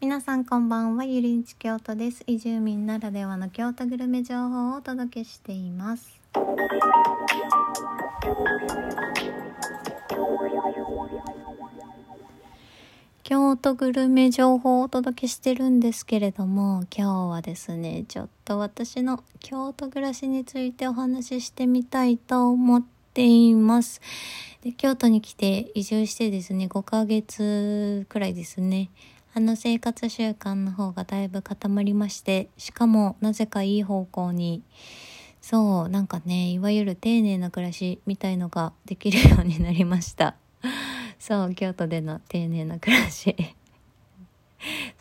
皆さんこんばんはゆりんち京都です。移住民ならではの京都グルメ情報をお届けしています。京都グルメ情報をお届けしてるんですけれども今日はですねちょっと私の京都暮らしについてお話ししてみたいと思っています。で京都に来て移住してですね5ヶ月くらいですね。あの生活習慣の方がだいぶ固まりましてしかもなぜかいい方向にそうなんかねいわゆる丁寧な暮らしみたいのができるようになりました。そう京都での丁寧な暮らし。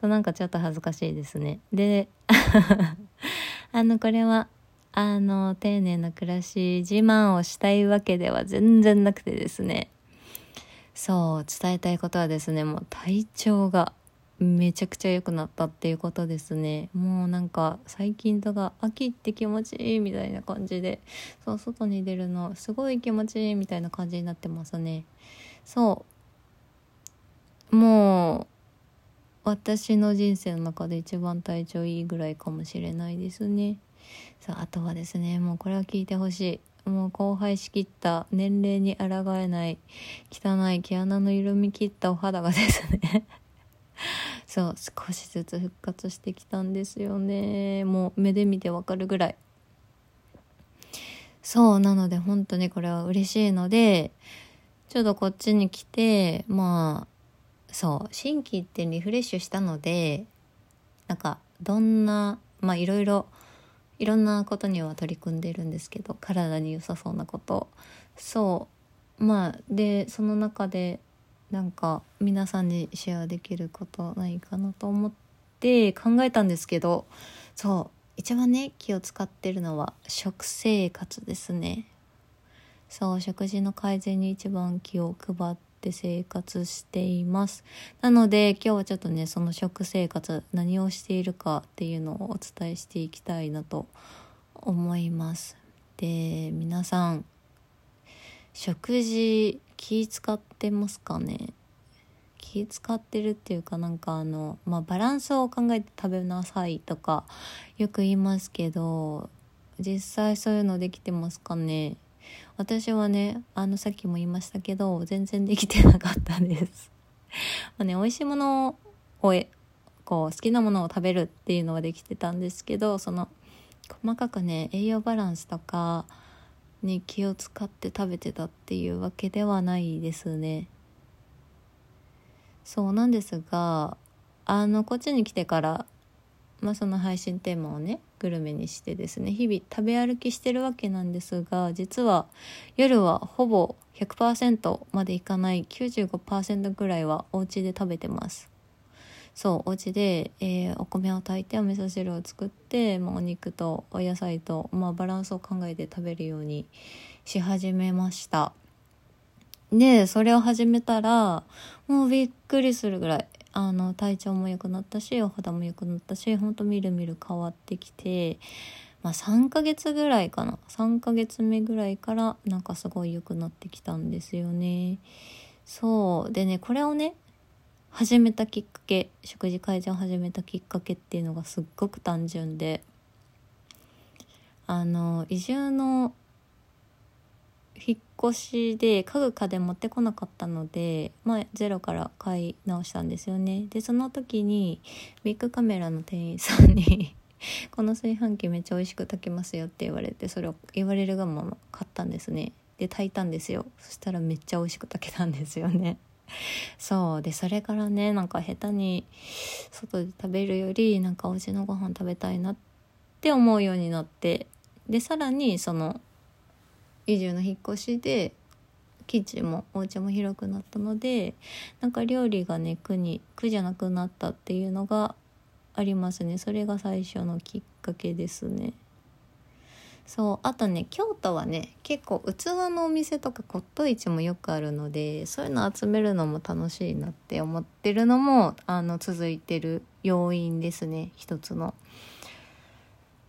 そうなんかちょっと恥ずかしいですね。で あのこれはあの丁寧な暮らし自慢をしたいわけでは全然なくてですね。そう伝えたいことはですねもう体調がめちゃくちゃ良くなったっていうことですね。もうなんか最近とか秋って気持ちいいみたいな感じでそう外に出るのすごい気持ちいいみたいな感じになってますね。そう。もう私の人生の中で一番体調いいぐらいかもしれないですね。さああとはですねもうこれは聞いてほしい。もう荒廃しきった年齢に抗えない汚い毛穴の緩み切ったお肌がですね。そう少しずつ復活してきたんですよね。もう目で見てわかるぐらい。そうなので本当にこれは嬉しいのでちょっとこっちに来てまあそう心機一転リフレッシュしたのでなんかどんなまあいろいろいろんなことには取り組んでるんですけど体に良さそうなこと。そう。まあでその中でなんか皆さんにシェアできることないかなと思って考えたんですけどそう一番ね気を使ってるのは食生活ですね。そう食事の改善に一番気を配ってって生活しています。なので今日はちょっとねその食生活何をしているかっていうのをお伝えしていきたいなと思います。で皆さん食事気使ってますかね？気使ってるっていうかなんかあのまあバランスを考えて食べなさいとかよく言いますけど実際そういうのできてますかね？私はねあのさっきも言いましたけど全然できてなかったです。まあね美味しいものをこう好きなものを食べるっていうのはできてたんですけどその細かくね栄養バランスとかに気を使って食べてたっていうわけではないですね。そうなんですがあのこっちに来てからまあ、その配信テーマをねグルメにしてですね日々食べ歩きしてるわけなんですが実は夜はほぼ100%までいかない95%ぐらいはお家で食べてます。そうお家で、えー、お米を炊いてお味噌汁を作って、まあ、お肉とお野菜と、まあ、バランスを考えて食べるようにし始めました。でそれを始めたらもうびっくりするぐらいあの体調も良くなったしお肌も良くなったしほんとみるみる変わってきてまあ3ヶ月ぐらいかな。3ヶ月目ぐらいからなんかすごい良くなってきたんですよね。そう。でねこれをね始めたきっかけ食事改善を始めたきっかけっていうのがすっごく単純であの移住の引っ越しで家具家電持ってこなかったので、まあ、ゼロから買い直したんですよね。でその時にビッグカメラの店員さんに この炊飯器めっちゃ美味しく炊けますよって言われてそれを言われるがまま買ったんですね。で炊いたんですよ。そしたらめっちゃ美味しく炊けたんですよね。そう。でそれからねなんか下手に外で食べるよりなんかお家のご飯食べたいなって思うようになってでさらにその移住の引っ越しでキッチンもお家も広くなったのでなんか料理がね苦に苦じゃなくなったっていうのがありますね。それが最初のきっかけですね。そうあとね京都はね結構器のお店とか骨董市もよくあるのでそういうの集めるのも楽しいなって思ってるのもあの続いてる要因ですね一つの。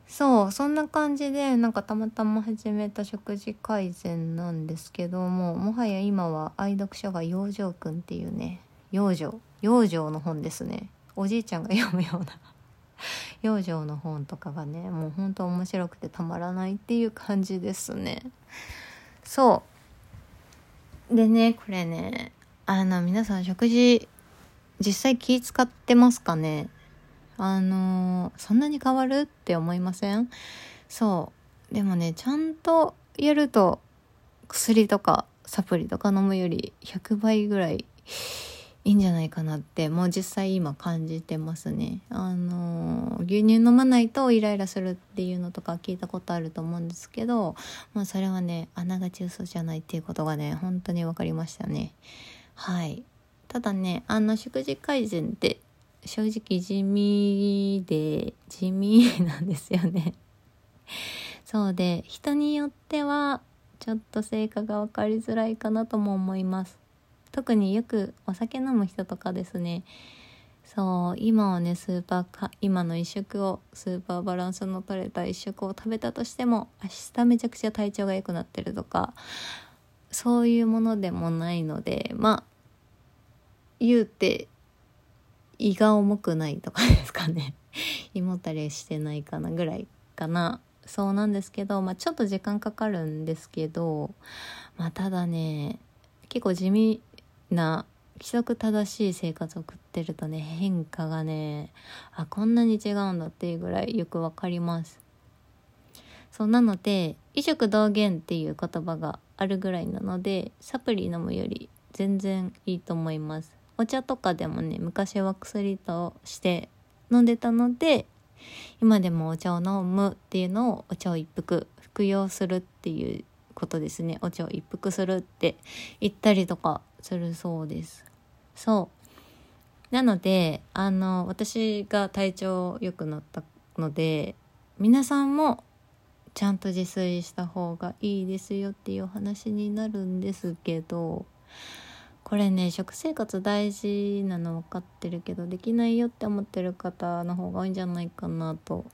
そうそんな感じでなんかたまたま始めた食事改善なんですけどももはや今は愛読書が養生くんっていうね養生養生の本ですねおじいちゃんが読むような養生の本とかがねもうほんと面白くてたまらないっていう感じですね。そう。でねこれねあの皆さん食事実際気使ってますかね？あのそんなに変わるって思いません？そう。でもねちゃんとやると薬とかサプリとか飲むより100倍ぐらいいいんじゃないかなってもう実際今感じてますね。あの牛乳飲まないとイライラするっていうのとか聞いたことあると思うんですけどまあそれはねあながち嘘じゃないっていうことがね本当に分かりましたね。はい。ただねあの食事改善って正直地味で地味なんですよね。そうで人によってはちょっと成果が分かりづらいかなとも思います。特によくお酒飲む人とかですね。そう今はねスーパーか今の一食をスーパーバランスの取れた一食を食べたとしても明日めちゃくちゃ体調が良くなってるとかそういうものでもないのでまあ言うて胃が重くないとかですかね。胃もたれしてないかなぐらいかな。そうなんですけど、まあ、ちょっと時間かかるんですけど、まあ、ただね結構地味な規則正しい生活を送ってるとね変化がねあこんなに違うんだっていうぐらいよくわかります。そうなので異食同源っていう言葉があるぐらいなのでサプリ飲むより全然いいと思います。お茶とかでもね昔は薬として飲んでたので今でもお茶を飲むっていうのをお茶を一服服用するっていうことですね。お茶を一服するって言ったりとかするそうです。そう。なのであの私が体調良くなったので皆さんもちゃんと自炊した方がいいですよっていうお話になるんですけどこれね食生活大事なの分かってるけどできないよって思ってる方の方が多いんじゃないかなと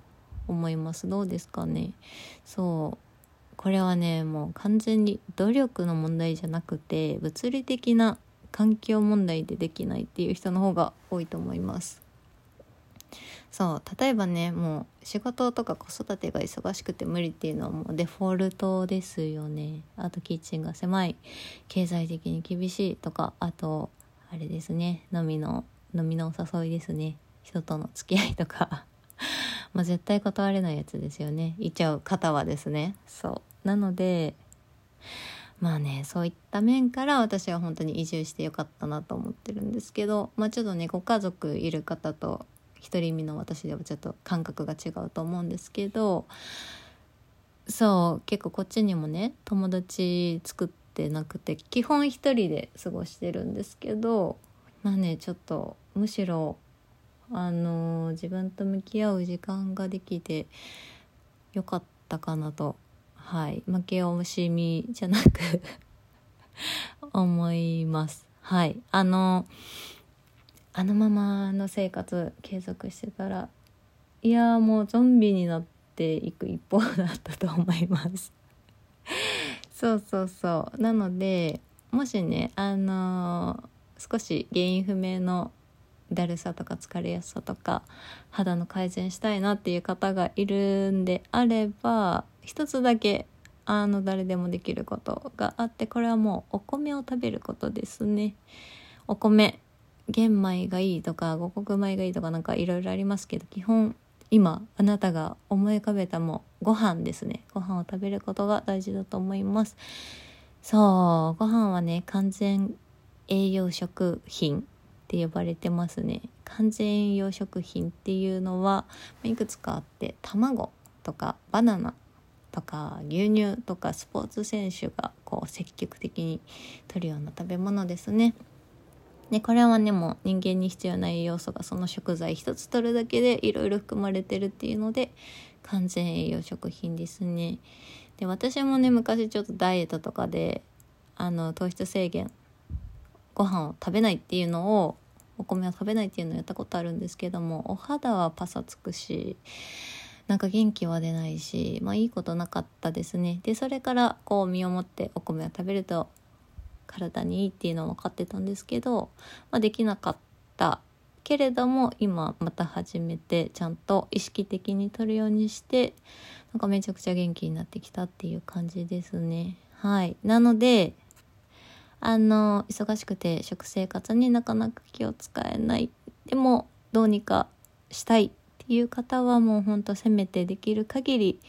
思います。どうですかね？そう。これはねもう完全に努力の問題じゃなくて物理的な環境問題でできないっていう人の方が多いと思います。そう例えばねもう仕事とか子育てが忙しくて無理っていうのはもうデフォルトですよね。あとキッチンが狭い。経済的に厳しいとかあとあれですね飲みの飲みのお誘いですね。人との付き合いとか。まあ絶対断れないやつですよね。いっちゃう方はですね。そう。なのでまあねそういった面から私は本当に移住してよかったなと思ってるんですけどまあちょっとねご家族いる方と独り身の私ではちょっと感覚が違うと思うんですけどそう結構こっちにもね友達作ってなくて基本一人で過ごしてるんですけどまあねちょっとむしろあの自分と向き合う時間ができてよかったかなとはい。負け惜しみじゃなく 思います。はい。あのあのままの生活継続してたらいやもうゾンビになっていく一方だったと思います。そうそうそう。なのでもしねあのー、少し原因不明のだるさとか疲れやすさとか肌の改善したいなっていう方がいるんであれば一つだけあの誰でもできることがあってこれはもうお米を食べることですね。お米玄米がいいとか五穀米がいいとかなんかいろいろありますけど基本今あなたが思い浮かべたもご飯ですね。ご飯を食べることが大事だと思います。そうご飯はね完全栄養食品って呼ばれてますね。完全栄養食品っていうのはいくつかあって卵とかバナナとか牛乳とかスポーツ選手がこう積極的に摂るような食べ物ですね。でこれはねもう人間に必要な栄養素がその食材一つ取るだけでいろいろ含まれてるっていうので完全栄養食品ですね。で私もね昔ちょっとダイエットとかであの糖質制限ご飯を食べないっていうのをお米を食べないっていうのをやったことあるんですけどもお肌はパサつくしなんか元気は出ないしまあいいことなかったですね。でそれからこう身をもってお米を食べると体にいいっていうのは分かってたんですけど、まあ、できなかったけれども今また始めてちゃんと意識的に取るようにしてなんかめちゃくちゃ元気になってきたっていう感じですね。はい。なのであの忙しくて食生活になかなか気を使えない。でもどうにかしたい。っいう方はもうほんとせめてできる限り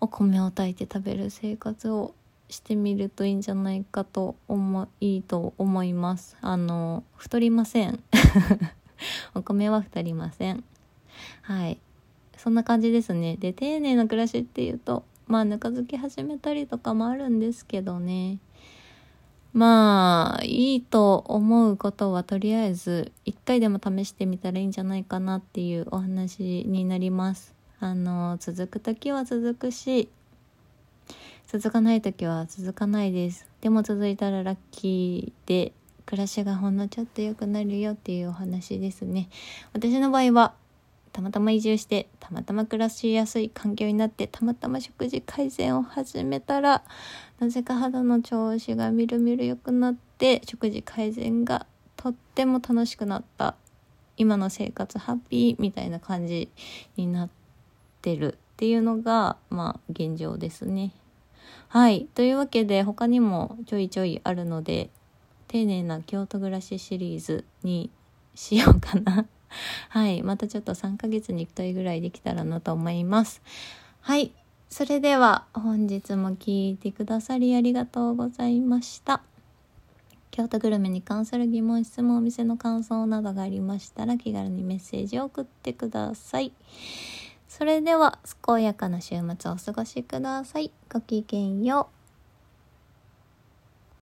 お米を炊いて食べる生活をしてみるといいんじゃないかと思いいと思います。あの太りません。お米は太りません。はい。そんな感じですね。で丁寧な暮らしっていうとまあぬか漬け始めたりとかもあるんですけどね。まあいいと思うことはとりあえず一回でも試してみたらいいんじゃないかなっていうお話になります。あの続く時は続くし続かない時は続かないです。でも続いたらラッキーで暮らしがほんのちょっと良くなるよっていうお話ですね。私の場合はたまたま移住してたまたま暮らしやすい環境になってたまたま食事改善を始めたらなぜか肌の調子がみるみる良くなって食事改善がとっても楽しくなった今の生活ハッピーみたいな感じになってるっていうのがまあ現状ですね。はい。というわけで他にもちょいちょいあるので丁寧な京都暮らしシリーズにしようかな はい。またちょっと3ヶ月に1回ぐらいできたらなと思います。はい。それでは本日も聞いてくださりありがとうございました。京都グルメに関する疑問、質問、お店の感想などがありましたら気軽にメッセージを送ってください。それでは健やかな週末をお過ごしください。ごきげんよう。